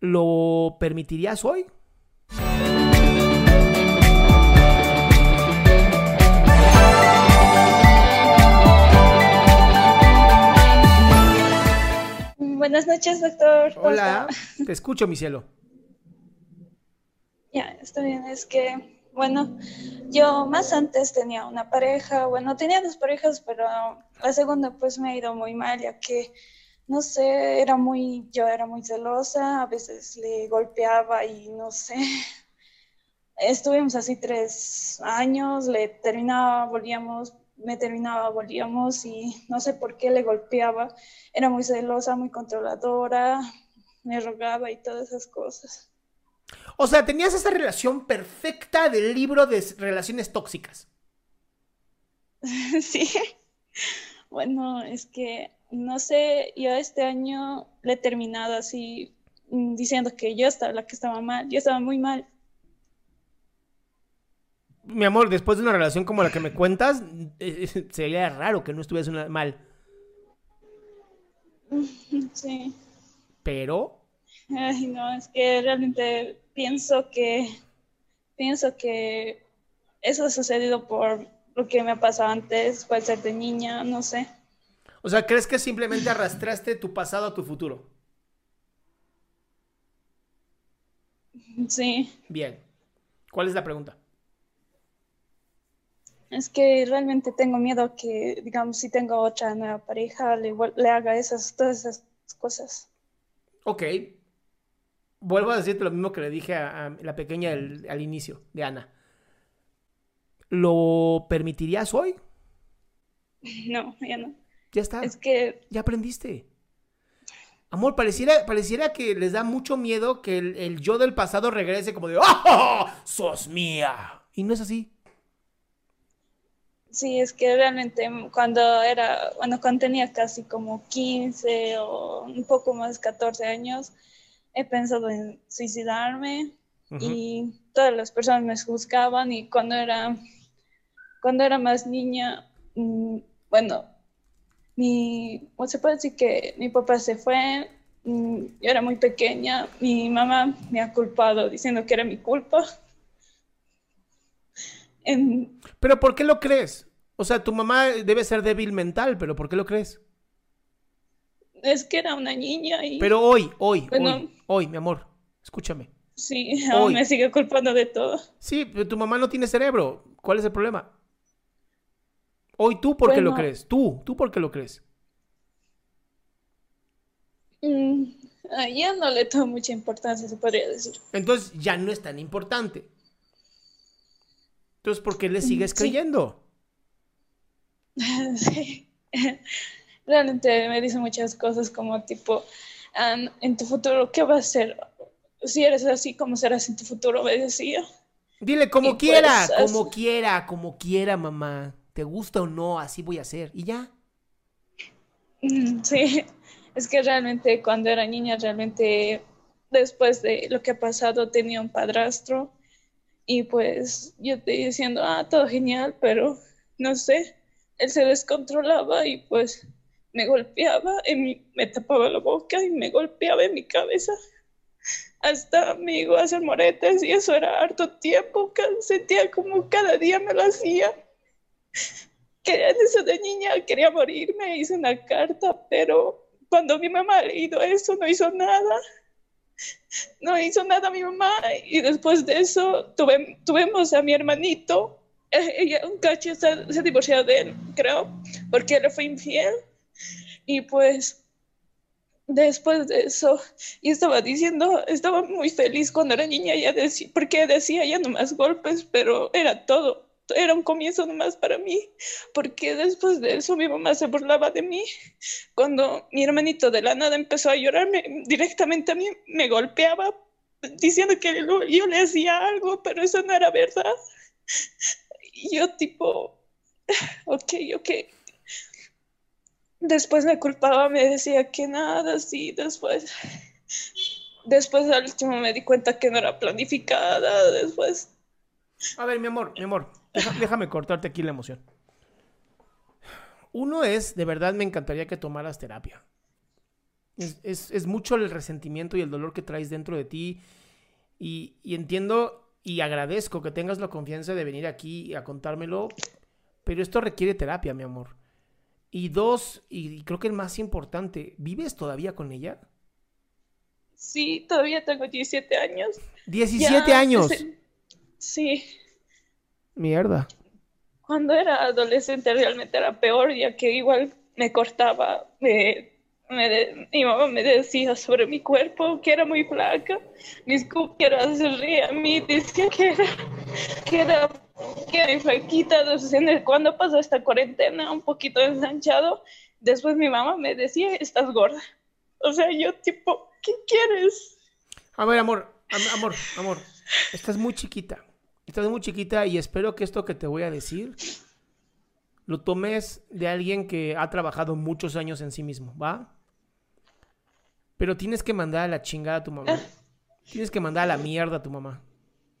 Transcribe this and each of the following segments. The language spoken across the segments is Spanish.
¿Lo permitirías hoy? Buenas noches, doctor. ¿Cómo Hola, te escucho, mi cielo. Ya, está bien. Es que, bueno, yo más antes tenía una pareja, bueno, tenía dos parejas, pero la segunda pues me ha ido muy mal, ya que, no sé, era muy, yo era muy celosa, a veces le golpeaba y no sé. Estuvimos así tres años, le terminaba, volvíamos, me terminaba, volvíamos y no sé por qué le golpeaba. Era muy celosa, muy controladora, me rogaba y todas esas cosas. O sea, tenías esa relación perfecta del libro de relaciones tóxicas. Sí. Bueno, es que no sé, yo este año le he terminado así mm, diciendo que yo estaba la que estaba mal, yo estaba muy mal. Mi amor, después de una relación como la que me cuentas, eh, sería raro que no estuviese una- mal. Sí. Pero, Ay, no, es que realmente pienso que pienso que eso ha sucedido por lo que me ha pasado antes, puede ser de niña, no sé. O sea, ¿crees que simplemente arrastraste tu pasado a tu futuro? Sí. Bien. ¿Cuál es la pregunta? Es que realmente tengo miedo que, digamos, si tengo otra nueva pareja, le, haga esas, todas esas cosas. Ok. Vuelvo a decirte lo mismo que le dije a, a la pequeña al inicio, de Ana. ¿Lo permitirías hoy? No, ya no. Ya está. Es que, Ya aprendiste. Amor, pareciera, pareciera que les da mucho miedo que el, el yo del pasado regrese como de ¡Oh! ¡Sos mía! Y no es así. sí, es que realmente cuando era, bueno, cuando tenía casi como 15 o un poco más, 14 años, he pensado en suicidarme y todas las personas me juzgaban y cuando era, cuando era más niña, mm, bueno, mi, o se puede decir que mi papá se fue, mm, yo era muy pequeña, mi mamá me ha culpado diciendo que era mi culpa. En- Pero ¿por qué lo crees? O sea, tu mamá debe ser débil mental, pero ¿por qué lo crees? es que era una niña y Pero hoy, hoy, Bueno. hoy, hoy, mi amor, escúchame. sí, aún hoy. me sigue culpando de todo. Sí, pero tu mamá no tiene cerebro. ¿Cuál es el problema? Hoy tú, ¿por qué lo crees? Tú, tú, ¿por qué lo crees? Mm, ya no le tomo mucha importancia, se podría decir. Entonces ya no es tan importante. Entonces, ¿por qué le sigues Sí. creyendo? Sí. Realmente me dice muchas cosas como tipo, "Ah, en tu futuro, ¿qué vas a hacer? Si eres así, ¿cómo serás en tu futuro? Me decía. Dile como Y quiera, pues, como quiera, como quiera, mamá. ¿Te gusta o no? Así voy a hacer. Y ya. Mm, Sí, es que realmente cuando era niña, realmente después de lo que ha pasado tenía un padrastro y pues yo estoy diciendo, ah, todo genial, pero no sé, él se descontrolaba y pues me golpeaba, en me tapaba la boca y me golpeaba en mi cabeza. Hasta me llegó a hacer moretes y eso era harto tiempo, sentía como cada día me lo hacía. Quería, eso de niña quería morirme, hice una carta, pero cuando mi mamá leído eso no hizo nada. No hizo nada mi mamá y después de eso tuve, tuvimos a mi hermanito. Eh, ella, un cacho se, divorció de él, creo, porque él fue infiel. Y pues después de eso, y estaba diciendo, estaba muy feliz cuando era niña, ya porque decía ya no más golpes, pero era todo era un comienzo nomás para mí, porque después de eso mi mamá se burlaba de mí. Cuando mi hermanito de la nada empezó a llorarme directamente a mí, me golpeaba diciendo que yo le hacía algo, pero eso no era verdad. Y yo tipo, ok, ok. Después me culpaba, me decía que nada, sí, después... Después al último me di cuenta que no era planificada, después... A ver, mi amor, mi amor, déjame cortarte aquí la emoción. Uno es, de verdad me encantaría que tomaras terapia. Es, mucho el resentimiento y el dolor que traes dentro de ti. Y, entiendo y agradezco que tengas la confianza de venir aquí a contármelo. Pero esto requiere terapia, mi amor. Y dos, y creo que el más importante, ¿vives todavía con ella? Sí, todavía tengo 17 años. ¿17 años? Sí. Mierda. Cuando era adolescente realmente era peor, ya que igual me cortaba, me, mi mamá me decía sobre mi cuerpo que era muy flaca, mis cúqueras se reían a mí, decía que era, que era, que era flaquita, entonces cuando pasó esta cuarentena un poquito ensanchado, después mi mamá me decía, estás gorda. O sea, yo tipo, ¿qué quieres? A ver, amor, amor, amor, estás muy chiquita. Estás muy chiquita y espero que esto que te voy a decir lo tomes de alguien que ha trabajado muchos años en sí mismo, ¿va? Pero tienes que mandar a la chingada a tu mamá. Tienes que mandar a la mierda a tu mamá.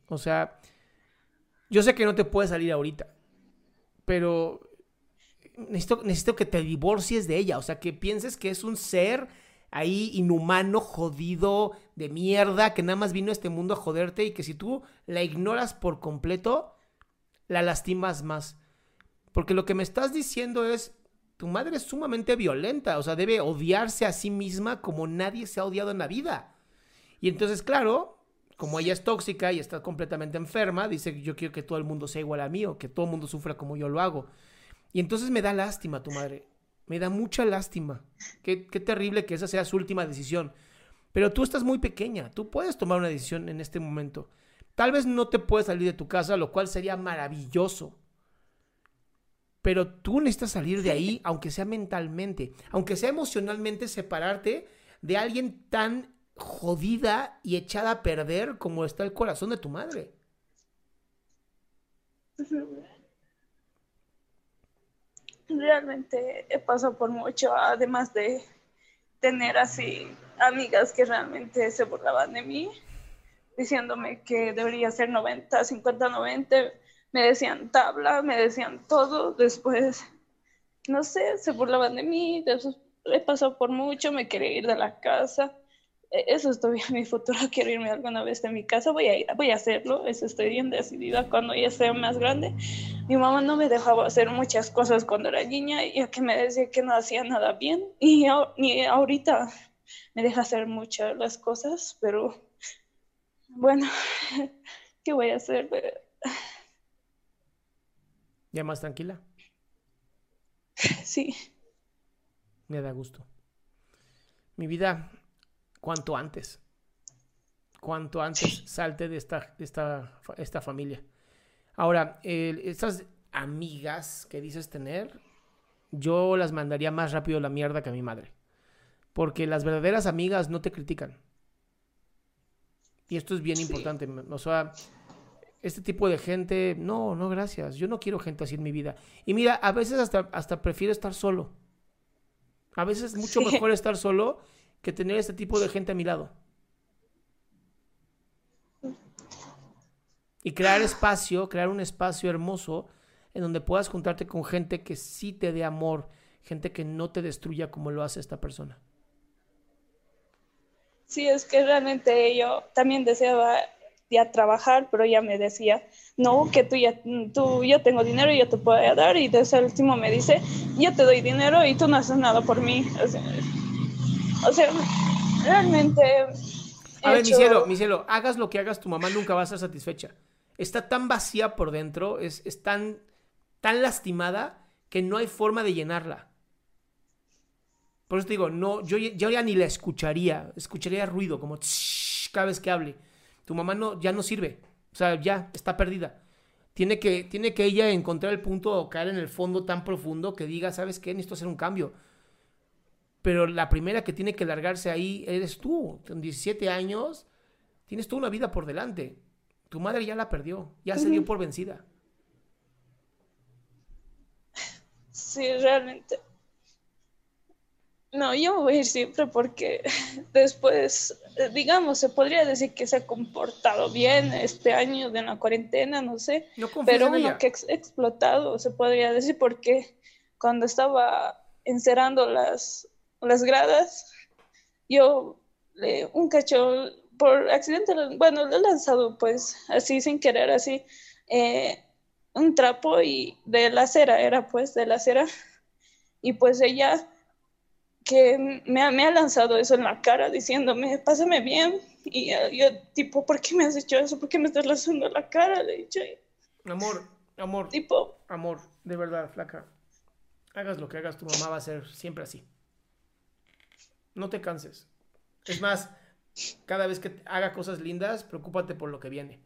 O sea, yo sé que no te puedes salir ahorita, pero necesito, necesito que te divorcies de ella. O sea, que pienses que es un ser ahí inhumano, jodido, de mierda, que nada más vino a este mundo a joderte y que si tú la ignoras por completo, la lastimas más. Porque lo que me estás diciendo es, tu madre es sumamente violenta, o sea, debe odiarse a sí misma como nadie se ha odiado en la vida. Y entonces, claro, como ella es tóxica y está completamente enferma, dice, yo quiero que todo el mundo sea igual a mí o que todo el mundo sufra como yo lo hago. Y entonces me da lástima tu madre. Me da mucha lástima. Qué, terrible que esa sea su última decisión. Pero tú estás muy pequeña, tú puedes tomar una decisión en este momento. Tal vez no te puedes salir de tu casa, lo cual sería maravilloso. Pero tú necesitas salir de ahí, aunque sea mentalmente, aunque sea emocionalmente, separarte de alguien tan jodida y echada a perder como está el corazón de tu madre. Realmente he pasado por mucho, además de tener así amigas que realmente se burlaban de mí, diciéndome que debería ser 90, 50, 90, me decían tabla, me decían todo, después, no sé, se burlaban de mí, he pasado por mucho, me quería ir de la casa, eso es todavía mi futuro, quiero irme alguna vez de mi casa, voy a ir, voy a hacerlo, eso estoy bien decidida cuando ya sea más grande. Mi mamá no me dejaba hacer muchas cosas cuando era niña, ya que me decía que no hacía nada bien, y, y ahorita me deja hacer muchas las cosas, pero bueno, ¿qué voy a hacer? ¿Ya más tranquila? Sí. Me da gusto. Mi vida, cuanto antes. Cuanto antes salte de esta, esta, esta familia. Ahora, estas amigas que dices tener, yo las mandaría más rápido a la mierda que a mi madre. Porque las verdaderas amigas no te critican. Y esto es bien importante. O sea, este tipo de gente, no, no, gracias. Yo no quiero gente así en mi vida. Y mira, a veces hasta, hasta prefiero estar solo. A veces es mucho mejor estar solo que tener este tipo de gente a mi lado. Y crear espacio, crear un espacio hermoso en donde puedas juntarte con gente que sí te dé amor, gente que no te destruya como lo hace esta persona. Sí, es que realmente yo también deseaba ya trabajar, pero ya me decía, no, que tú ya, tú, yo tengo dinero y yo te puedo dar, y desde el último me dice, yo te doy dinero y tú no haces nada por mí realmente... A ver, mi cielo, mi cielo, hagas lo que hagas, tu mamá nunca va a estar satisfecha. Está tan vacía por dentro, es, es tan, tan lastimada que no hay forma de llenarla. Por eso te digo, no, yo, yo ya ni la escucharía, escucharía ruido, como cada vez que hable. Tu mamá no, ya no sirve, o sea, ya está perdida. Tiene que, tiene que ella encontrar el punto o caer en el fondo tan profundo que diga, ¿sabes qué? Necesito hacer un cambio. Pero la primera que tiene que largarse ahí eres tú. Con 17 años, tienes toda una vida por delante. Tu madre ya la perdió, ya se dio por vencida. Sí, realmente. No, yo me voy a ir siempre porque después, digamos, se podría decir que se ha comportado bien este año de la cuarentena, no sé, pero uno que ha explotado, se podría decir, porque cuando estaba encerrando las, las gradas, yo le, un cacho por accidente, bueno, le he lanzado pues así sin querer, así, eh, un trapo y de la acera, era pues de la acera, y pues ella que me ha, me ha lanzado eso en la cara diciéndome, pásame bien, y yo tipo, ¿por qué me has hecho eso? ¿Por qué me estás lanzando la cara? Le he dicho, amor, amor, tipo, amor, de verdad, flaca, hagas lo que hagas, tu mamá va a ser siempre así. No te canses. Es más, cada vez que haga cosas lindas, preocúpate por lo que viene.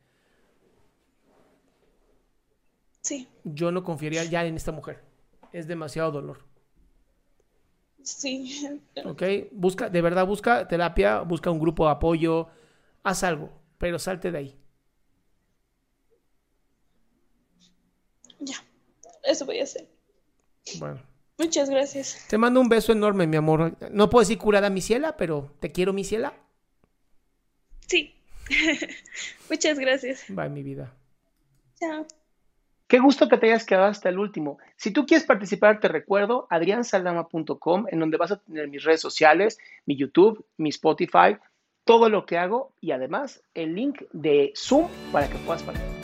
Sí. Yo no confiaría ya en esta mujer. Es demasiado dolor. Sí. Ok, busca, de verdad, busca terapia, busca un grupo de apoyo, haz algo, pero salte de ahí. Ya, eso voy a hacer. Bueno. Muchas gracias. Te mando un beso enorme, mi amor. No puedo decir curada mi ciela, pero te quiero mi ciela. Sí. Muchas gracias. Bye, mi vida. Chao. Qué gusto que te hayas quedado hasta el último. Si tú quieres participar, te recuerdo adriansaldama.com, en donde vas a tener mis redes sociales, mi YouTube, mi Spotify, todo lo que hago y además el link de Zoom para que puedas participar.